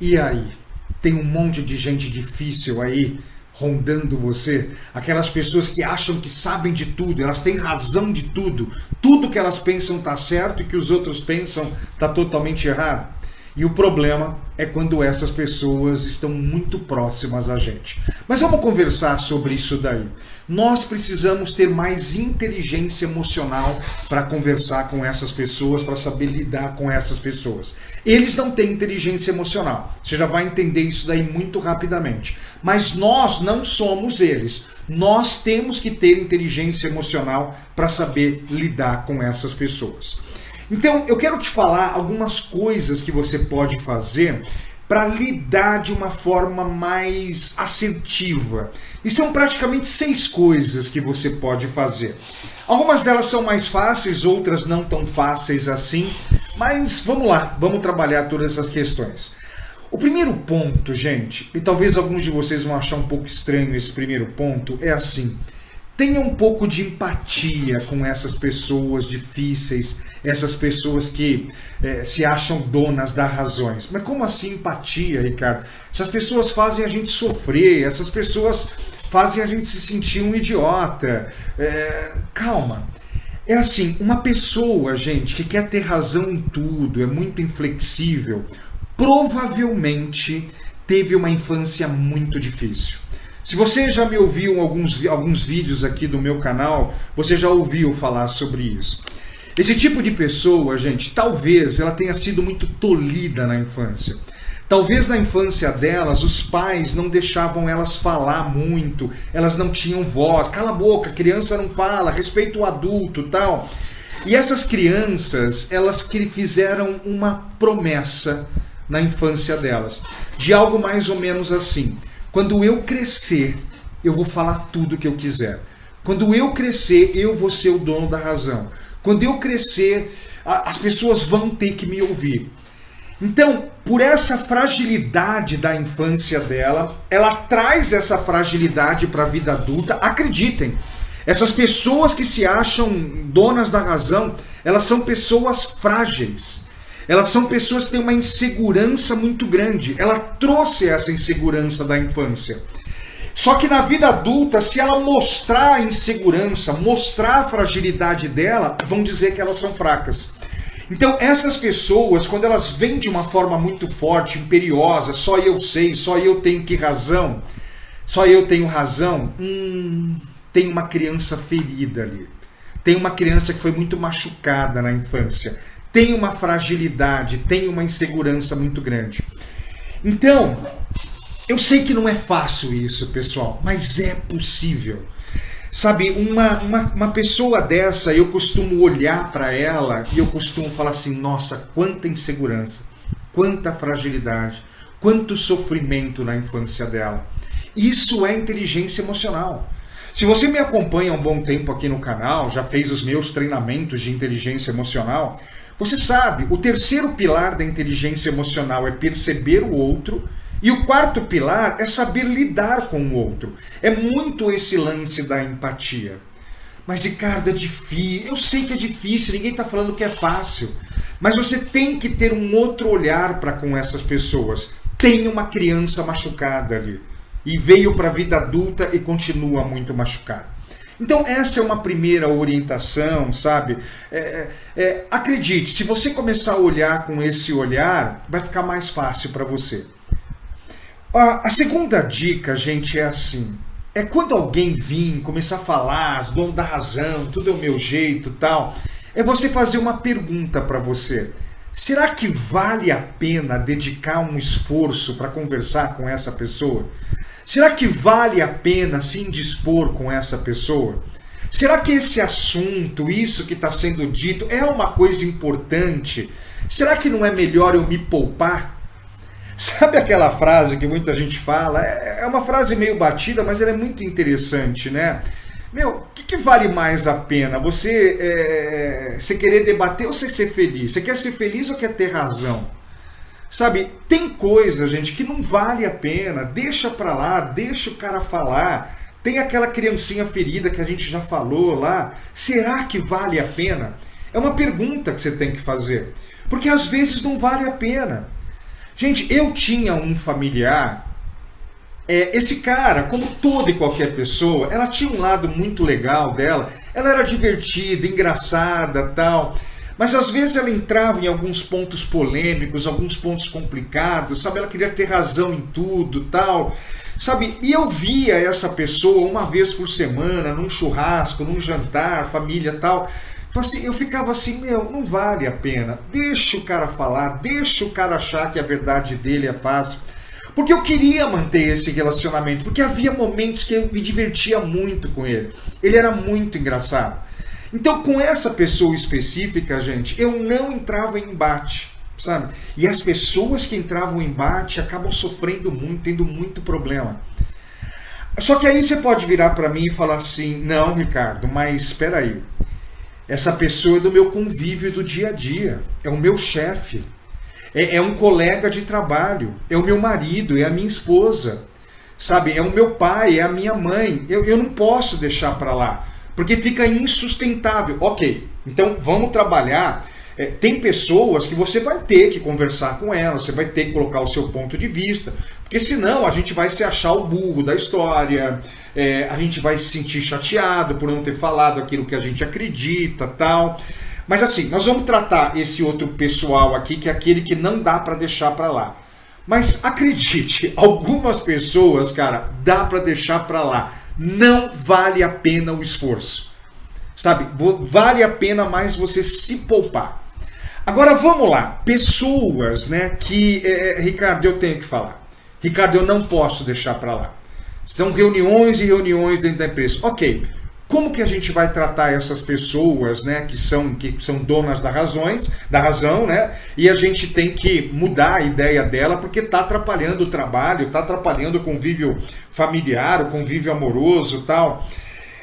E aí? Tem um monte de gente difícil aí rondando você, aquelas pessoas que acham que sabem de tudo, elas têm razão de tudo, tudo que elas pensam está certo e que os outros pensam está totalmente errado. E o problema é quando essas pessoas estão muito próximas a gente. Mas vamos conversar sobre isso daí. Nós precisamos ter mais inteligência emocional para conversar com essas pessoas, para saber lidar com essas pessoas. Eles não têm inteligência emocional. Você já vai entender isso daí muito rapidamente. Mas nós não somos eles. Nós temos que ter inteligência emocional para saber lidar com essas pessoas. Então, eu quero te falar algumas coisas que você pode fazer para lidar de uma forma mais assertiva. E são praticamente seis coisas que você pode fazer. Algumas delas são mais fáceis, outras não tão fáceis assim, mas vamos lá, vamos trabalhar todas essas questões. O primeiro ponto, gente, e talvez alguns de vocês vão achar um pouco estranho esse primeiro ponto, é assim: tenha um pouco de empatia com essas pessoas difíceis, essas pessoas que é, se acham donas das razões. Mas como assim empatia, Ricardo? Essas pessoas fazem a gente sofrer, essas pessoas fazem a gente se sentir um idiota. É, calma. É assim, uma pessoa, gente, que quer ter razão em tudo, é muito inflexível, provavelmente teve uma infância muito difícil. Se você já me ouviu alguns, alguns vídeos aqui do meu canal, você já ouviu falar sobre isso. Esse tipo de pessoa, gente, talvez ela tenha sido muito tolhida na infância. Talvez na infância delas os pais não deixavam elas falar muito, elas não tinham voz. Cala a boca, criança não fala, respeita o adulto, tal. E essas crianças, elas que fizeram uma promessa na infância delas, de algo mais ou menos assim: quando eu crescer, eu vou falar tudo que eu quiser. Quando eu crescer, eu vou ser o dono da razão. Quando eu crescer, as pessoas vão ter que me ouvir. Então, por essa fragilidade da infância dela, ela traz essa fragilidade para a vida adulta. Acreditem, essas pessoas que se acham donas da razão, elas são pessoas frágeis. Elas são pessoas que têm uma insegurança muito grande. Ela trouxe essa insegurança da infância. Só que na vida adulta, se ela mostrar a insegurança, mostrar a fragilidade dela, vão dizer que elas são fracas. Então, essas pessoas, quando elas vêm de uma forma muito forte, imperiosa, só eu sei, só eu tenho que razão, só eu tenho razão, hum, tem uma criança ferida ali. Tem uma criança que foi muito machucada na infância. Tem uma fragilidade, tem uma insegurança muito grande. Então, eu sei que não é fácil isso, pessoal, mas é possível. Sabe, uma, uma, uma pessoa dessa, eu costumo olhar para ela e eu costumo falar assim: nossa, quanta insegurança, quanta fragilidade, quanto sofrimento na infância dela. Isso é inteligência emocional. Se você me acompanha há um bom tempo aqui no canal, já fez os meus treinamentos de inteligência emocional, você sabe, o terceiro pilar da inteligência emocional é perceber o outro e o quarto pilar é saber lidar com o outro. É muito esse lance da empatia. Mas, Ricardo, é difícil. Eu sei que é difícil, ninguém está falando que é fácil. Mas você tem que ter um outro olhar para com essas pessoas. Tem uma criança machucada ali. E veio para a vida adulta e continua muito machucada. Então, essa é uma primeira orientação, sabe? É, é, é acredite, se você começar a olhar com esse olhar, vai ficar mais fácil para você. A, a segunda dica, gente, é assim: é quando alguém vir começar a falar, dono da razão, tudo é o meu jeito tal, é você fazer uma pergunta para você. Será que vale a pena dedicar um esforço para conversar com essa pessoa? Será que vale a pena se indispor com essa pessoa? Será que esse assunto, isso que está sendo dito, é uma coisa importante? Será que não é melhor eu me poupar? Sabe aquela frase que muita gente fala? É, é uma frase meio batida, mas ela é muito interessante, né? Meu, o que, que, vale mais a pena? Você, é, você querer debater ou você ser feliz? Você quer ser feliz ou quer ter razão? Sabe, tem coisa, gente, que não vale a pena. Deixa pra lá, deixa o cara falar. Tem aquela criancinha ferida que a gente já falou lá. Será que vale a pena? É uma pergunta que você tem que fazer. Porque às vezes não vale a pena. Gente, eu tinha um familiar. É, esse cara, como toda e qualquer pessoa, ela tinha um lado muito legal dela. Ela era divertida, engraçada, tal. Mas às vezes ela entrava em alguns pontos polêmicos, alguns pontos complicados, sabe? Ela queria ter razão em tudo, tal. Sabe? E eu via essa pessoa uma vez por semana, num churrasco, num jantar, família, tal. Assim, eu ficava assim, meu, não vale a pena. Deixa o cara falar, deixa o cara achar que a verdade dele é fácil. Porque eu queria manter esse relacionamento, porque havia momentos que eu me divertia muito com ele. Ele era muito engraçado. Então, com essa pessoa específica, gente, eu não entrava em embate, sabe? E as pessoas que entravam em embate acabam sofrendo muito, tendo muito problema. Só que aí você pode virar para mim e falar assim: não, Ricardo, mas espera aí. Essa pessoa é do meu convívio do dia a dia, é o meu chefe, é, é um colega de trabalho, é o meu marido, é a minha esposa, sabe? É o meu pai, é a minha mãe. Eu, eu não posso deixar para lá porque fica insustentável. Ok, então vamos trabalhar. É, tem pessoas que você vai ter que conversar com elas, você vai ter que colocar o seu ponto de vista, porque senão a gente vai se achar o burro da história, é, a gente vai se sentir chateado por não ter falado aquilo que a gente acredita, tal. Mas assim, nós vamos tratar esse outro pessoal aqui, que é aquele que não dá para deixar para lá. Mas acredite, algumas pessoas, cara, dá para deixar para lá não vale a pena o esforço. Sabe? Vale a pena mais você se poupar. Agora vamos lá. Pessoas, né, que. É, é Ricardo, eu tenho que falar. Ricardo, eu não posso deixar para lá. São reuniões e reuniões dentro da empresa. Ok. Como que a gente vai tratar essas pessoas, né, que são que são donas da razões, da razão, né? E a gente tem que mudar a ideia dela porque está atrapalhando o trabalho, está atrapalhando o convívio familiar, o convívio amoroso, tal.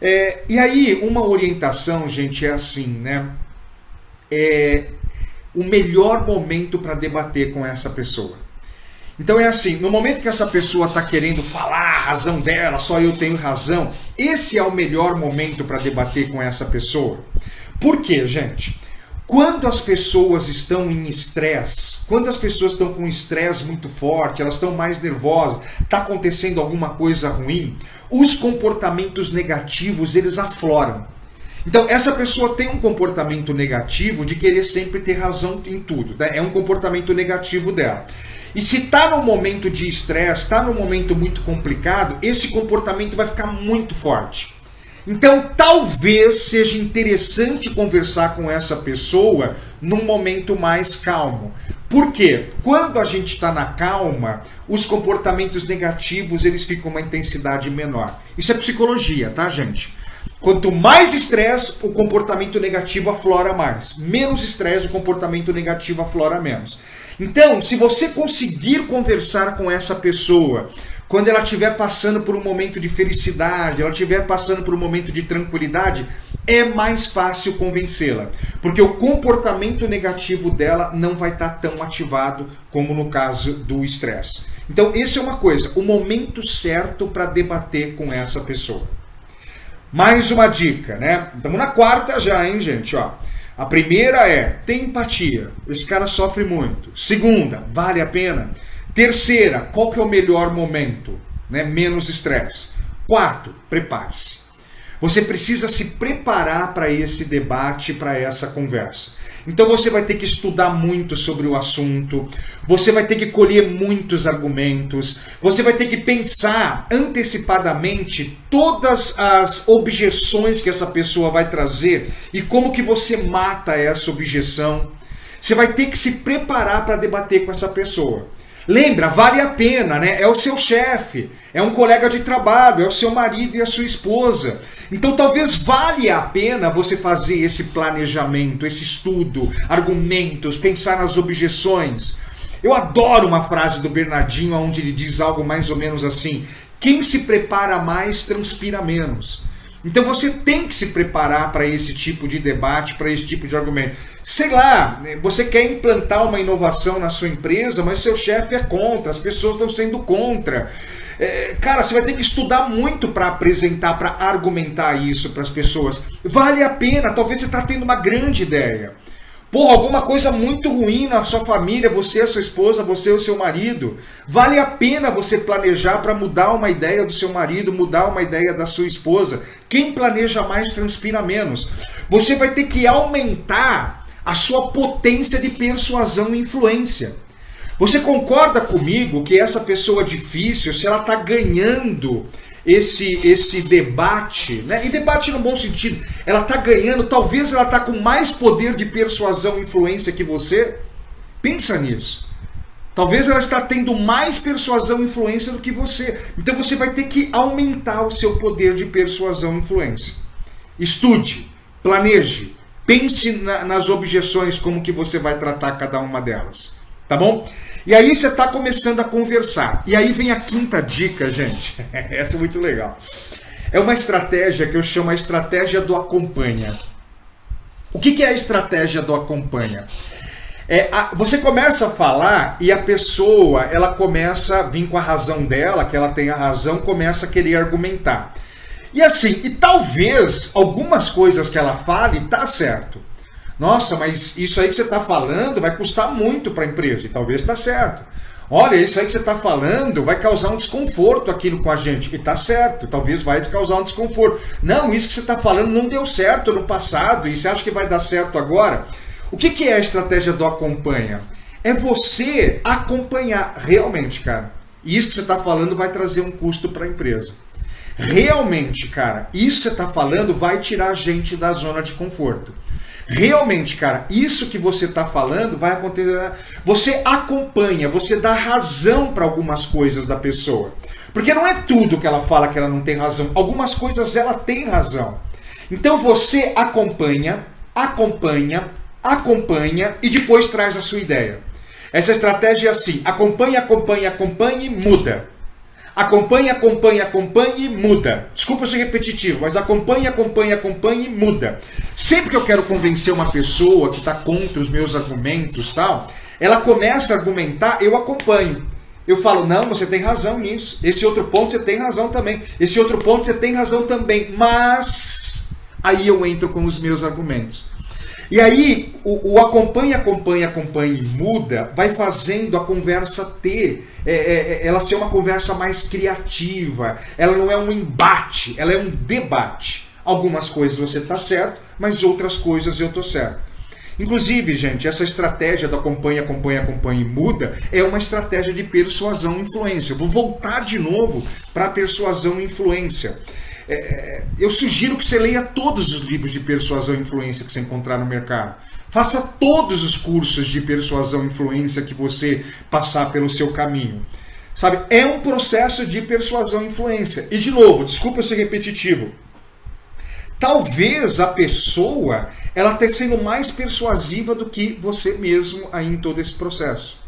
É, e aí uma orientação, gente, é assim, né? É o melhor momento para debater com essa pessoa. Então é assim, no momento que essa pessoa está querendo falar a razão dela, só eu tenho razão, esse é o melhor momento para debater com essa pessoa. Por quê, gente? Quando as pessoas estão em estresse, quando as pessoas estão com estresse muito forte, elas estão mais nervosas, está acontecendo alguma coisa ruim, os comportamentos negativos eles afloram. Então, essa pessoa tem um comportamento negativo de querer sempre ter razão em tudo. Né? É um comportamento negativo dela. E se está num momento de estresse, está num momento muito complicado, esse comportamento vai ficar muito forte. Então, talvez seja interessante conversar com essa pessoa num momento mais calmo. Por quê? Quando a gente está na calma, os comportamentos negativos eles ficam uma intensidade menor. Isso é psicologia, tá, gente? Quanto mais estresse, o comportamento negativo aflora mais. Menos estresse, o comportamento negativo aflora menos. Então, se você conseguir conversar com essa pessoa, quando ela estiver passando por um momento de felicidade, ela estiver passando por um momento de tranquilidade, é mais fácil convencê-la, porque o comportamento negativo dela não vai estar tão ativado como no caso do estresse. Então, isso é uma coisa, o momento certo para debater com essa pessoa. Mais uma dica, né? Estamos na quarta já, hein, gente? Ó. A primeira é, tem empatia. Esse cara sofre muito. Segunda, vale a pena. Terceira, qual que é o melhor momento? Né? Menos estresse. Quarto, prepare-se. Você precisa se preparar para esse debate, para essa conversa. Então você vai ter que estudar muito sobre o assunto, você vai ter que colher muitos argumentos, você vai ter que pensar antecipadamente todas as objeções que essa pessoa vai trazer e como que você mata essa objeção. Você vai ter que se preparar para debater com essa pessoa. Lembra, vale a pena, né? É o seu chefe, é um colega de trabalho, é o seu marido e a sua esposa. Então talvez valha a pena você fazer esse planejamento, esse estudo, argumentos, pensar nas objeções. Eu adoro uma frase do Bernardinho onde ele diz algo mais ou menos assim: quem se prepara mais transpira menos. Então você tem que se preparar para esse tipo de debate, para esse tipo de argumento. Sei lá, você quer implantar uma inovação na sua empresa, mas seu chefe é contra, as pessoas estão sendo contra. É, cara, você vai ter que estudar muito para apresentar, para argumentar isso para as pessoas. Vale a pena, talvez você está tendo uma grande ideia. Porra, alguma coisa muito ruim na sua família, você, a sua esposa, você, o seu marido. Vale a pena você planejar para mudar uma ideia do seu marido, mudar uma ideia da sua esposa. Quem planeja mais transpira menos. Você vai ter que aumentar a sua potência de persuasão e influência. Você concorda comigo que essa pessoa difícil, se ela está ganhando esse esse debate, né? E debate no bom sentido. Ela está ganhando, talvez ela está com mais poder de persuasão e influência que você. Pensa nisso. Talvez ela está tendo mais persuasão e influência do que você. Então você vai ter que aumentar o seu poder de persuasão e influência. Estude, planeje, pense na, nas objeções, como que você vai tratar cada uma delas. Tá bom? E aí você está começando a conversar. E aí vem a quinta dica, gente. Essa é muito legal. É uma estratégia que eu chamo a estratégia do acompanha. O que, que é a estratégia do acompanha? É, a, você começa a falar e a pessoa ela começa a vir com a razão dela, que ela tem a razão, começa a querer argumentar. E assim, e talvez algumas coisas que ela fale tá certo. Nossa, mas isso aí que você está falando vai custar muito para a empresa, e talvez está certo. Olha, isso aí que você está falando vai causar um desconforto aqui com a gente. E está certo, talvez vai causar um desconforto. Não, isso que você está falando não deu certo no passado e você acha que vai dar certo agora. O que, que é a estratégia do acompanha? É você acompanhar realmente, cara. Isso que você está falando vai trazer um custo para a empresa. Realmente, cara, isso que você está falando vai tirar a gente da zona de conforto. Realmente, cara, isso que você está falando vai acontecer. Você acompanha, você dá razão para algumas coisas da pessoa. Porque não é tudo que ela fala que ela não tem razão. Algumas coisas ela tem razão. Então você acompanha, acompanha, acompanha e depois traz a sua ideia. Essa estratégia é assim: acompanha, acompanha, acompanha e muda. Acompanha, acompanha, acompanha e muda. Desculpa ser repetitivo, mas acompanha, acompanha, acompanha e muda. Sempre que eu quero convencer uma pessoa que está contra os meus argumentos tal, ela começa a argumentar, eu acompanho. Eu falo, não, você tem razão nisso. Esse outro ponto você tem razão também. Esse outro ponto você tem razão também. Mas aí eu entro com os meus argumentos. E aí, o, o acompanha, acompanha, acompanha e muda, vai fazendo a conversa ter, é, é, é, ela ser uma conversa mais criativa. Ela não é um embate, ela é um debate. Algumas coisas você está certo, mas outras coisas eu estou certo. Inclusive, gente, essa estratégia do acompanha, acompanha, acompanha e muda é uma estratégia de persuasão e influência. Eu vou voltar de novo para persuasão e influência. É, eu sugiro que você leia todos os livros de persuasão e influência que você encontrar no mercado. Faça todos os cursos de persuasão e influência que você passar pelo seu caminho. Sabe, é um processo de persuasão e influência. E de novo, desculpa ser repetitivo. Talvez a pessoa ela esteja sendo mais persuasiva do que você mesmo aí em todo esse processo.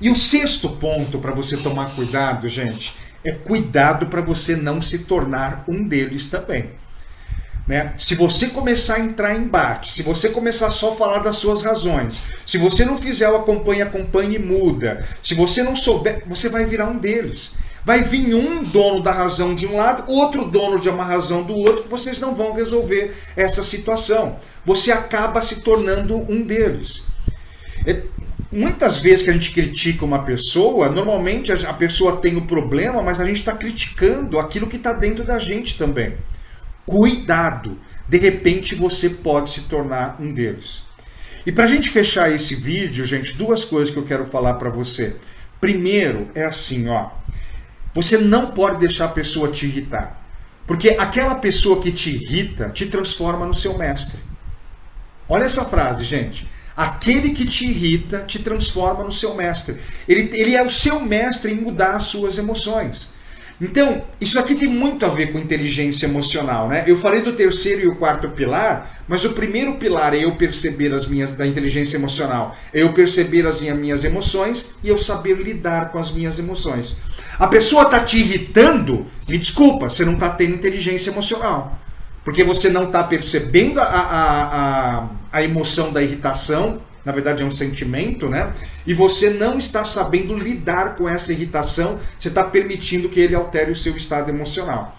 E o sexto ponto para você tomar cuidado, gente, é cuidado para você não se tornar um deles também. Né? Se você começar a entrar em embate, se você começar só a falar das suas razões, se você não fizer o acompanha, acompanha e muda, se você não souber, você vai virar um deles. Vai vir um dono da razão de um lado, outro dono de uma razão do outro, vocês não vão resolver essa situação. Você acaba se tornando um deles. É, muitas vezes que a gente critica uma pessoa, normalmente a pessoa tem o problema, mas a gente está criticando aquilo que está dentro da gente também. Cuidado! De repente você pode se tornar um deles. E para a gente fechar esse vídeo, gente, duas coisas que eu quero falar para você. Primeiro é assim, ó. Você não pode deixar a pessoa te irritar. Porque aquela pessoa que te irrita te transforma no seu mestre. Olha essa frase, gente. Aquele que te irrita te transforma no seu mestre. Ele, ele é o seu mestre em mudar as suas emoções. Então, isso aqui tem muito a ver com inteligência emocional, né? Eu falei do terceiro e o quarto pilar, mas o primeiro pilar é eu perceber as minhas da inteligência emocional, é eu perceber as minhas emoções e eu saber lidar com as minhas emoções. A pessoa está te irritando, me desculpa, você não está tendo inteligência emocional. Porque você não está percebendo a, a, a, a emoção da irritação, na verdade é um sentimento, né? E você não está sabendo lidar com essa irritação, você está permitindo que ele altere o seu estado emocional.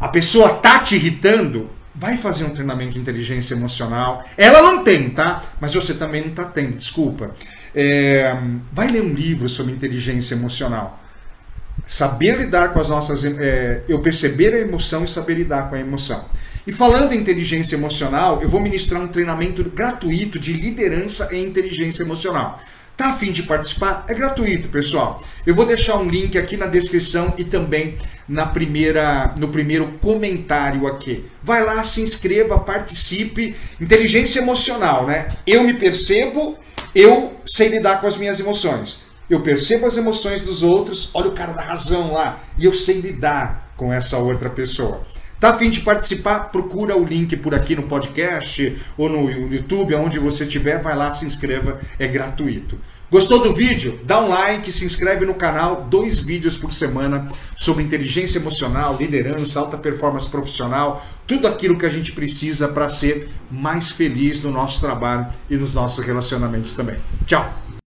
A pessoa está te irritando, vai fazer um treinamento de inteligência emocional. Ela não tem, tá? Mas você também não está tendo, desculpa. É, vai ler um livro sobre inteligência emocional. Saber lidar com as nossas. É, eu perceber a emoção e saber lidar com a emoção. E falando em inteligência emocional, eu vou ministrar um treinamento gratuito de liderança e inteligência emocional. Tá afim de participar? É gratuito, pessoal. Eu vou deixar um link aqui na descrição e também na primeira, no primeiro comentário aqui. Vai lá, se inscreva, participe. Inteligência emocional, né? Eu me percebo, eu sei lidar com as minhas emoções. Eu percebo as emoções dos outros, olha o cara da razão lá, e eu sei lidar com essa outra pessoa. Tá afim de participar? Procura o link por aqui no podcast ou no YouTube, aonde você estiver, vai lá, se inscreva, é gratuito. Gostou do vídeo? Dá um like, se inscreve no canal, dois vídeos por semana sobre inteligência emocional, liderança, alta performance profissional, tudo aquilo que a gente precisa para ser mais feliz no nosso trabalho e nos nossos relacionamentos também. Tchau!